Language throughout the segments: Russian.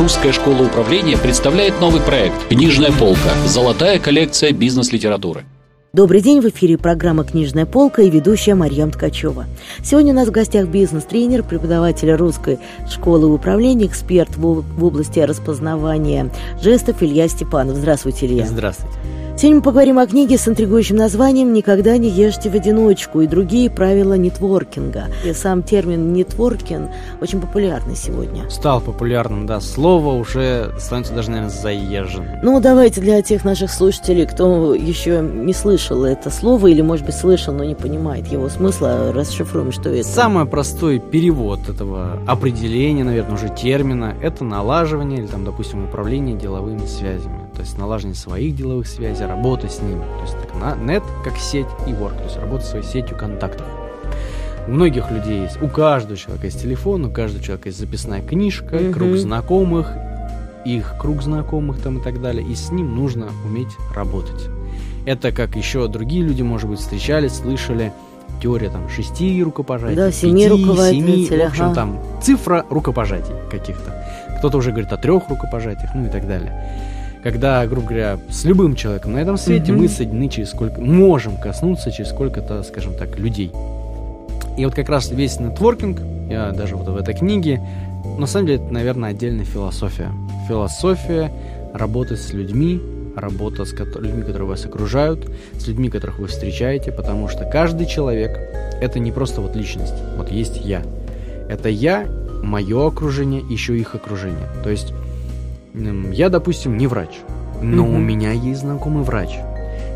Русская школа управления представляет новый проект «Книжная полка. Золотая коллекция бизнес-литературы». Добрый день, в эфире программа «Книжная полка» и ведущая Марьям Ткачева. Сегодня у нас в гостях бизнес-тренер, преподаватель русской школы управления, эксперт в области распознавания жестов Илья Степанов. Здравствуйте, Илья. Здравствуйте. Сегодня мы поговорим о книге с интригующим названием «Никогда не ешьте в одиночку» и другие правила нетворкинга. И сам термин «нетворкинг» очень популярный сегодня. Стал популярным, да. Слово уже становится даже, наверное, заезженным. Ну, давайте для тех наших слушателей, кто еще не слышал это слово или, может быть, слышал, но не понимает его смысла, расшифруем, что это. Самый простой перевод этого определения, наверное, уже термина, это налаживание или, там, допустим, управление деловыми связями. То есть налаживание своих деловых связей, работа с ними. То есть так, на, нет как сеть и work, то есть работа своей сетью контактов. У многих людей есть, у каждого человека есть телефон, у каждого человека есть записная книжка, mm-hmm. круг знакомых, их круг знакомых там и так далее, и с ним нужно уметь работать. Это как еще другие люди, может быть, встречались, слышали, теория там шести рукопожатий, да, семи семи, в общем, ага. там цифра рукопожатий каких-то. Кто-то уже говорит о трех рукопожатиях, ну и так далее когда, грубо говоря, с любым человеком на этом свете mm-hmm. мы соединены через сколько, можем коснуться через сколько-то, скажем так, людей. И вот как раз весь нетворкинг, я даже вот в этой книге, на самом деле это, наверное, отдельная философия. Философия работы с людьми, работа с людьми, которые вас окружают, с людьми, которых вы встречаете, потому что каждый человек — это не просто вот личность. Вот есть я. Это я, мое окружение, еще их окружение. То есть я, допустим, не врач, но угу. у меня есть знакомый врач.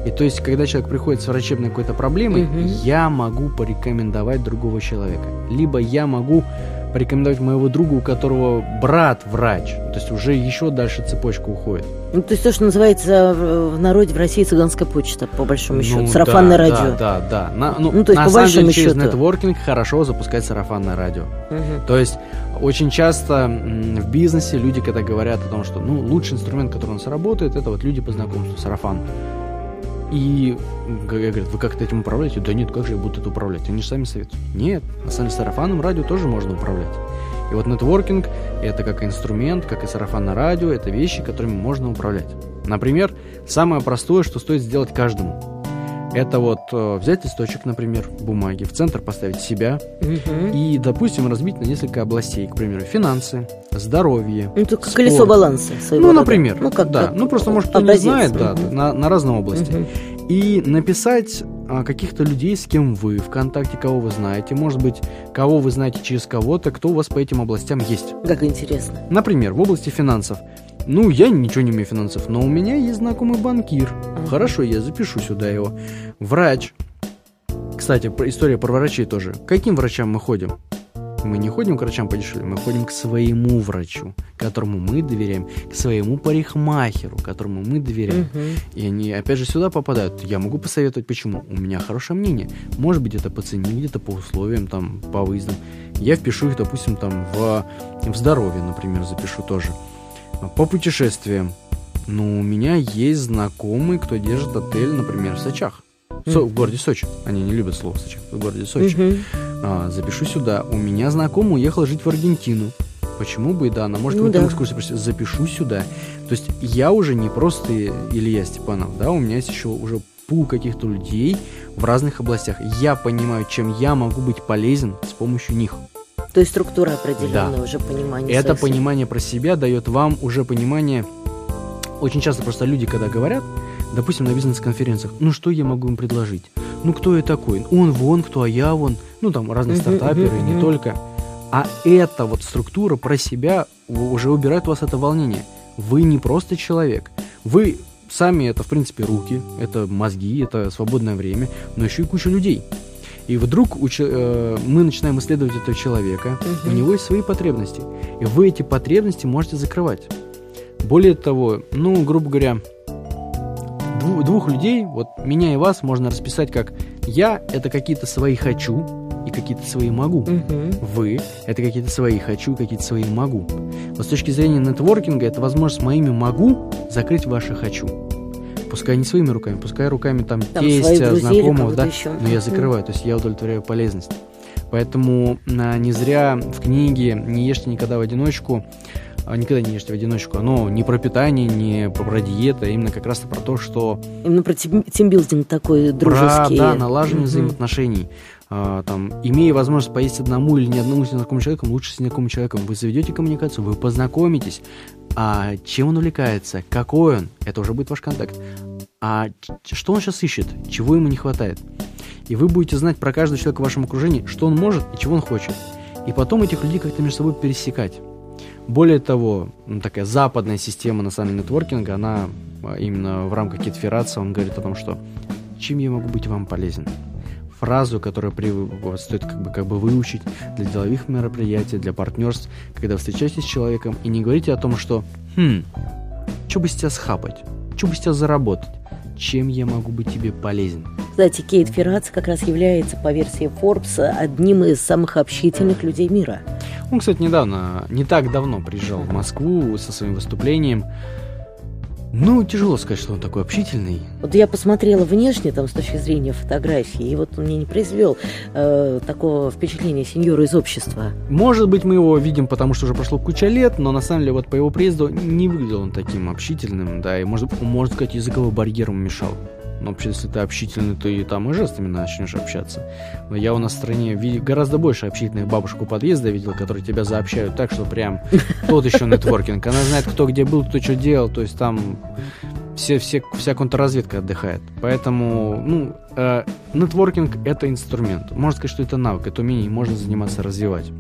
И то есть, когда человек приходит с врачебной какой-то проблемой, угу. я могу порекомендовать другого человека. Либо я могу порекомендовать моего друга, у которого брат врач. То есть уже еще дальше цепочка уходит. Ну, то есть то, что называется в народе в России цыганская почта, по большому ну, счету. Сарафанное да, радио. Да, да, да. На, ну, ну, то есть, на по самом деле, через счету. нетворкинг хорошо запускать сарафанное радио. Угу. То есть очень часто в бизнесе люди, когда говорят о том, что ну, лучший инструмент, который у нас работает, это вот люди по знакомству, сарафан. И говорят, вы как-то этим управляете? Да нет, как же я буду это управлять? Они же сами советуют. Нет, на самом деле сарафанным радио тоже можно управлять. И вот нетворкинг – это как инструмент, как и сарафанное радио, это вещи, которыми можно управлять. Например, самое простое, что стоит сделать каждому – это вот э, взять листочек, например, бумаги, в центр поставить себя угу. и, допустим, разбить на несколько областей, к примеру, финансы, здоровье. Ну, это спорт. колесо баланса. Ну, например. Ну, как, да. Как, ну, просто, может, кто не знает, угу. да, на, на разные области. Угу. И написать а, каких-то людей, с кем вы ВКонтакте, кого вы знаете, может быть, кого вы знаете через кого-то, кто у вас по этим областям есть. Как интересно. Например, в области финансов – ну, я ничего не умею финансов, но у меня есть знакомый банкир. Хорошо, я запишу сюда его. Врач. Кстати, история про врачей тоже. К каким врачам мы ходим? Мы не ходим к врачам подешевле, мы ходим к своему врачу, которому мы доверяем, к своему парикмахеру, которому мы доверяем. Угу. И они опять же сюда попадают. Я могу посоветовать, почему. У меня хорошее мнение. Может быть, это по цене, где-то по условиям, там, по выездам. Я впишу их, допустим, там, в, в здоровье, например, запишу тоже. По путешествиям. Ну, у меня есть знакомый, кто держит отель, например, в Сочах. Со, в городе Сочи. Они не любят слово Сочи. В городе Сочи. Mm-hmm. А, запишу сюда. У меня знакомый уехал жить в Аргентину. Почему бы и да, она может ну, в этом да. экскурсии запишу сюда. То есть я уже не просто Илья Степанов, да, у меня есть еще уже пул каких-то людей в разных областях. Я понимаю, чем я могу быть полезен с помощью них. То есть структура определенная, да. уже понимание. Это понимание про себя дает вам уже понимание. Очень часто просто люди, когда говорят, допустим, на бизнес-конференциях, ну что я могу им предложить? Ну кто я такой? Он вон, кто, а я вон. Ну там разные стартаперы, не только. А эта вот структура про себя уже убирает у вас это волнение. Вы не просто человек. Вы сами это, в принципе, руки, это мозги, это свободное время, но еще и куча людей. И вдруг уч... э, мы начинаем исследовать этого человека, угу. у него есть свои потребности, и вы эти потребности можете закрывать. Более того, ну, грубо говоря, двух, двух людей, вот меня и вас, можно расписать как я это какие-то свои хочу и какие-то свои могу. Угу. Вы это какие-то свои хочу, какие-то свои могу. Вот с точки зрения нетворкинга это возможность моими могу закрыть ваши хочу пускай не своими руками, пускай руками там, там тестя, знакомого, да, еще. но я закрываю, то есть я удовлетворяю полезность. Поэтому а, не зря в книге «Не ешьте никогда в одиночку» никогда не ешьте в одиночку, оно не про питание, не про диету, а именно как раз про то, что... Именно про тимбилдинг такой дружеский. Про, да, налаживание mm-hmm. взаимоотношений. А, там, имея возможность поесть одному или не одному незнакомому человеку, лучше с незнакомым человеком. Вы заведете коммуникацию, вы познакомитесь. А чем он увлекается, какой он, это уже будет ваш контакт. А что он сейчас ищет, чего ему не хватает. И вы будете знать про каждого человека в вашем окружении, что он может и чего он хочет. И потом этих людей как-то между собой пересекать. Более того, ну, такая западная система на самом деле нетворкинга, она а, именно в рамках кетферации, он говорит о том, что чем я могу быть вам полезен. Фразу, которую при, стоит как бы, как бы выучить для деловых мероприятий, для партнерств, когда встречаетесь с человеком, и не говорите о том, что «Хм, что бы с тебя схапать? Что бы с тебя заработать? Чем я могу быть тебе полезен?» Кстати, Кейт Феррац как раз является, по версии Forbes, одним из самых общительных людей мира – он, кстати, недавно, не так давно приезжал в Москву со своим выступлением. Ну, тяжело сказать, что он такой общительный. Вот я посмотрела внешне, там, с точки зрения фотографии, и вот он мне не произвел э, такого впечатления сеньора из общества. Может быть, мы его видим, потому что уже прошло куча лет, но на самом деле вот по его приезду не выглядел он таким общительным, да, и, может, можно сказать, языковой барьер ему мешал. Но вообще, если ты общительный, то и там и жестами начнешь общаться. Но я у нас в стране видел гораздо больше общительных бабушек у подъезда видел, которые тебя заобщают так, что прям тот еще нетворкинг. Она знает, кто где был, кто что делал. То есть там все, все, вся контрразведка отдыхает. Поэтому, ну, э, нетворкинг это инструмент. Можно сказать, что это навык, это умение, можно заниматься, развивать.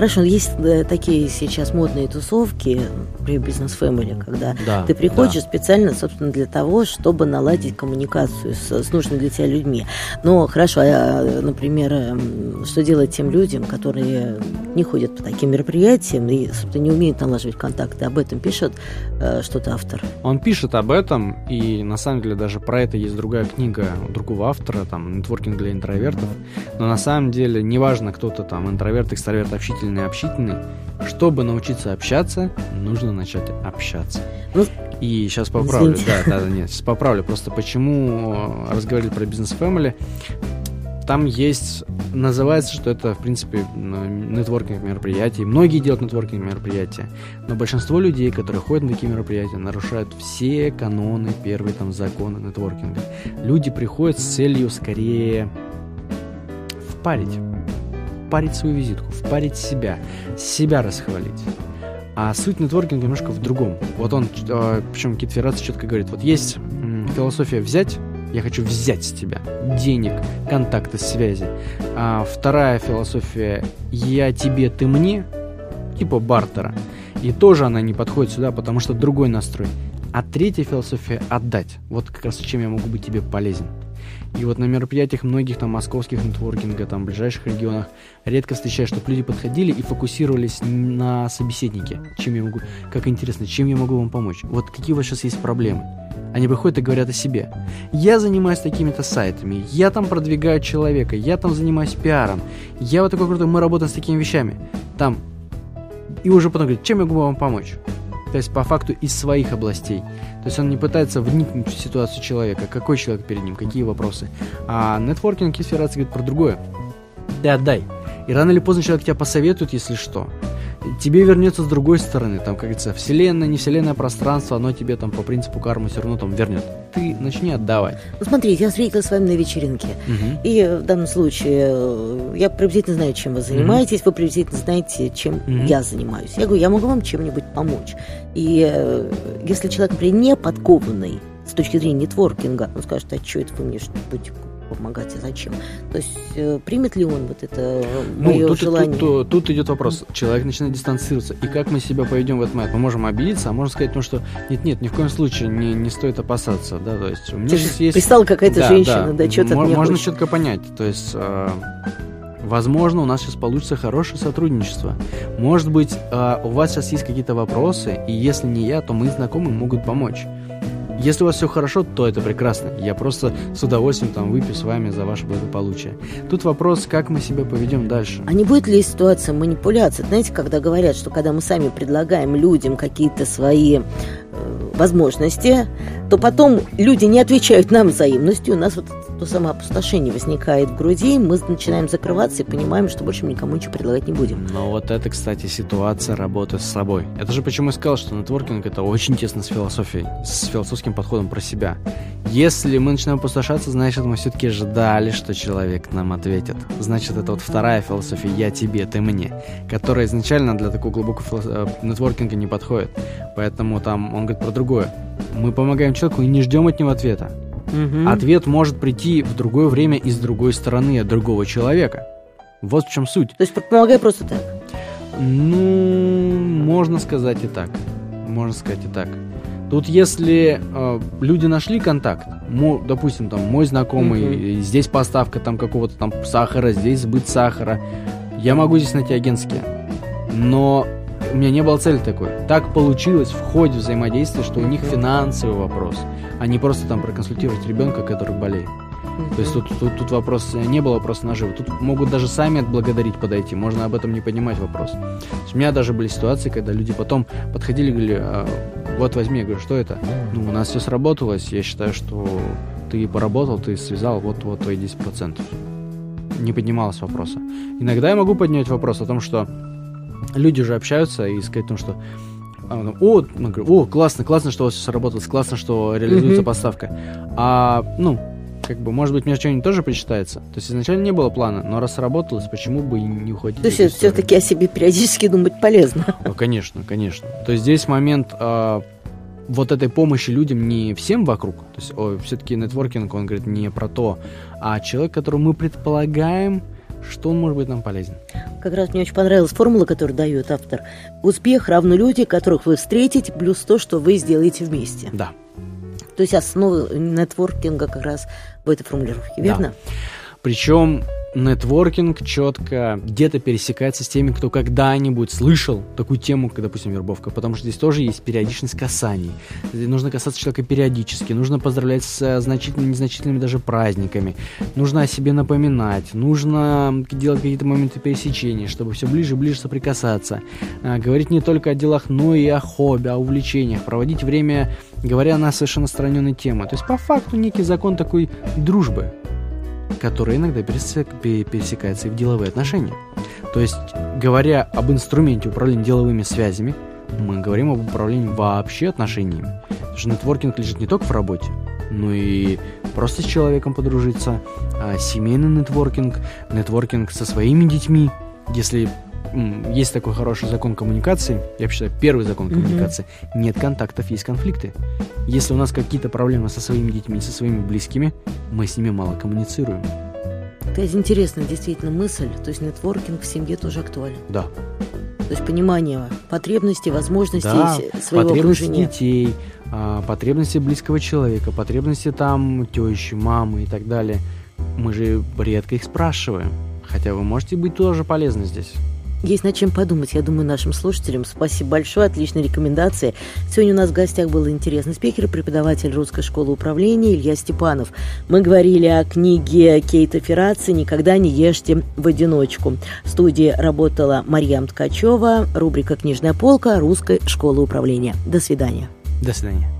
Хорошо, есть э, такие сейчас модные тусовки при бизнес фэмили, когда да, ты приходишь да. специально, собственно, для того, чтобы наладить коммуникацию с, с нужными для тебя людьми. Но хорошо, а, например, эм, что делать тем людям, которые не ходят по таким мероприятиям и, собственно, не умеют налаживать контакты? Об этом пишет э, что-то автор. Он пишет об этом, и на самом деле даже про это есть другая книга другого автора, там, «Нетворкинг для интровертов». Но на самом деле, неважно, кто-то там интроверт, экстраверт, общительный, общительный, общительный. Чтобы научиться общаться, нужно начать общаться. Ну, и сейчас поправлю, да, да, да, нет, сейчас поправлю. Просто почему э, разговаривали про бизнес family, там есть, называется, что это, в принципе, нетворкинг мероприятий. Многие делают нетворкинг мероприятия, но большинство людей, которые ходят на такие мероприятия, нарушают все каноны, первые там законы нетворкинга. Люди приходят с целью скорее впарить впарить свою визитку, впарить себя, себя расхвалить. А суть нетворкинга немножко в другом. Вот он, э, причем Кит Феррац четко говорит, вот есть философия взять, я хочу взять с тебя денег, контакты, связи. А вторая философия я тебе, ты мне, типа бартера. И тоже она не подходит сюда, потому что другой настрой. А третья философия отдать. Вот как раз чем я могу быть тебе полезен. И вот на мероприятиях многих там московских нетворкинга, там ближайших регионах, редко встречаешь, чтобы люди подходили и фокусировались на собеседнике. Чем я могу, как интересно, чем я могу вам помочь? Вот какие у вас сейчас есть проблемы? Они приходят и говорят о себе. Я занимаюсь такими-то сайтами, я там продвигаю человека, я там занимаюсь пиаром, я вот такой крутой, мы работаем с такими вещами. Там. И уже потом говорит, чем я могу вам помочь? То есть по факту из своих областей. То есть он не пытается вникнуть в ситуацию человека, какой человек перед ним, какие вопросы. А нетворкинг и сферация говорит про другое. Ты отдай. И рано или поздно человек тебя посоветует, если что тебе вернется с другой стороны, там, как говорится, вселенная, не вселенная пространство, оно тебе там по принципу кармы все равно там вернет. Ты начни отдавать. Ну, смотрите, я встретилась с вами на вечеринке, угу. и в данном случае э, я приблизительно знаю, чем вы занимаетесь, угу. вы приблизительно знаете, чем угу. я занимаюсь. Я говорю, я могу вам чем-нибудь помочь. И э, если человек, например, не подкованный с точки зрения нетворкинга, он скажет, а что это вы мне что-нибудь помогать, а зачем? То есть э, примет ли он вот это мое ну, тут, желание? Тут, тут, тут идет вопрос. Человек начинает дистанцироваться. И как мы себя поведем в этот момент? Мы можем обидеться, а можно сказать, ну, что нет-нет, ни в коем случае не, не стоит опасаться. Да? То есть, у меня сейчас есть... Писала какая-то да, женщина, да, да что-то Можно четко понять. То есть... Э, Возможно, у нас сейчас получится хорошее сотрудничество. Может быть, э, у вас сейчас есть какие-то вопросы, и если не я, то мои знакомые могут помочь. Если у вас все хорошо, то это прекрасно. Я просто с удовольствием там выпью с вами за ваше благополучие. Тут вопрос, как мы себя поведем дальше. А не будет ли ситуация манипуляции? Знаете, когда говорят, что когда мы сами предлагаем людям какие-то свои э, возможности, то потом люди не отвечают нам взаимностью. У нас вот то самое опустошение возникает в груди, мы начинаем закрываться и понимаем, что больше никому ничего предлагать не будем. Но вот это, кстати, ситуация работы с собой. Это же почему я сказал, что нетворкинг это очень тесно с философией, с философским подходом про себя. Если мы начинаем опустошаться, значит, мы все-таки ждали, что человек нам ответит. Значит, это вот вторая философия «я тебе, ты мне», которая изначально для такого глубокого филос... Э, нетворкинга не подходит. Поэтому там он говорит про другое. Мы помогаем человеку и не ждем от него ответа. Угу. Ответ может прийти в другое время и с другой стороны от другого человека. Вот в чем суть. То есть помогай просто так? Ну, можно сказать и так. Можно сказать и так. Тут если э, люди нашли контакт, мо, допустим, там мой знакомый, mm здесь поставка там какого-то там сахара, здесь сбыт сахара, я могу здесь найти агентские. Но у меня не было цели такой. Так получилось в ходе взаимодействия, что у них финансовый вопрос, а не просто там проконсультировать ребенка, который болеет. То есть тут, тут, тут вопрос не было вопроса наживы. Тут могут даже сами отблагодарить подойти. Можно об этом не поднимать вопрос. у меня даже были ситуации, когда люди потом подходили и говорили, а, вот возьми, я говорю, что это? Ну, у нас все сработалось, я считаю, что ты поработал, ты связал, вот, вот твои 10%. Не поднималось вопроса. Иногда я могу поднять вопрос о том, что люди уже общаются и сказать о том, что а, о, о, классно, классно, что у вас все сработало, классно, что реализуется mm-hmm. поставка. А, ну, как бы, может быть, мне что-нибудь тоже причитается. То есть изначально не было плана, но раз сработалось, почему бы и не уходить? То есть все-таки о себе периодически думать полезно. Ну, конечно, конечно. То есть здесь момент э, вот этой помощи людям не всем вокруг. То есть все-таки нетворкинг, он говорит не про то, а человек, которого мы предполагаем, что он может быть нам полезен. Как раз мне очень понравилась формула, которую дает автор. Успех равно люди, которых вы встретите, плюс то, что вы сделаете вместе. Да. То есть основа нетворкинга как раз в этой формулировке, верно? Да. Причем нетворкинг четко где-то пересекается с теми, кто когда-нибудь слышал такую тему, как, допустим, вербовка, потому что здесь тоже есть периодичность касаний. Нужно касаться человека периодически, нужно поздравлять с значительными, незначительными даже праздниками, нужно о себе напоминать, нужно делать какие-то моменты пересечения, чтобы все ближе и ближе соприкасаться, а, говорить не только о делах, но и о хобби, о увлечениях, проводить время, говоря на совершенно стороненные темы. То есть, по факту, некий закон такой дружбы, который иногда пересекается и в деловые отношения. То есть, говоря об инструменте управления деловыми связями, мы говорим об управлении вообще отношениями. Потому что нетворкинг лежит не только в работе, но и просто с человеком подружиться, а семейный нетворкинг, нетворкинг со своими детьми, если есть такой хороший закон коммуникации, я считаю, первый закон mm-hmm. коммуникации, нет контактов, есть конфликты. Если у нас какие-то проблемы со своими детьми, со своими близкими, мы с ними мало коммуницируем. Это интересная действительно мысль, то есть нетворкинг в семье тоже актуален. Да. То есть понимание потребностей, возможностей да, своего потребности окружения. детей, а, потребности близкого человека, потребности там тещи, мамы и так далее. Мы же редко их спрашиваем. Хотя вы можете быть тоже полезны здесь. Есть над чем подумать, я думаю, нашим слушателям. Спасибо большое, отличные рекомендации. Сегодня у нас в гостях был интересный спикер, преподаватель Русской школы управления Илья Степанов. Мы говорили о книге Кейта Ферраци «Никогда не ешьте в одиночку». В студии работала Марьям Ткачева, рубрика «Книжная полка» Русской школы управления. До свидания. До свидания.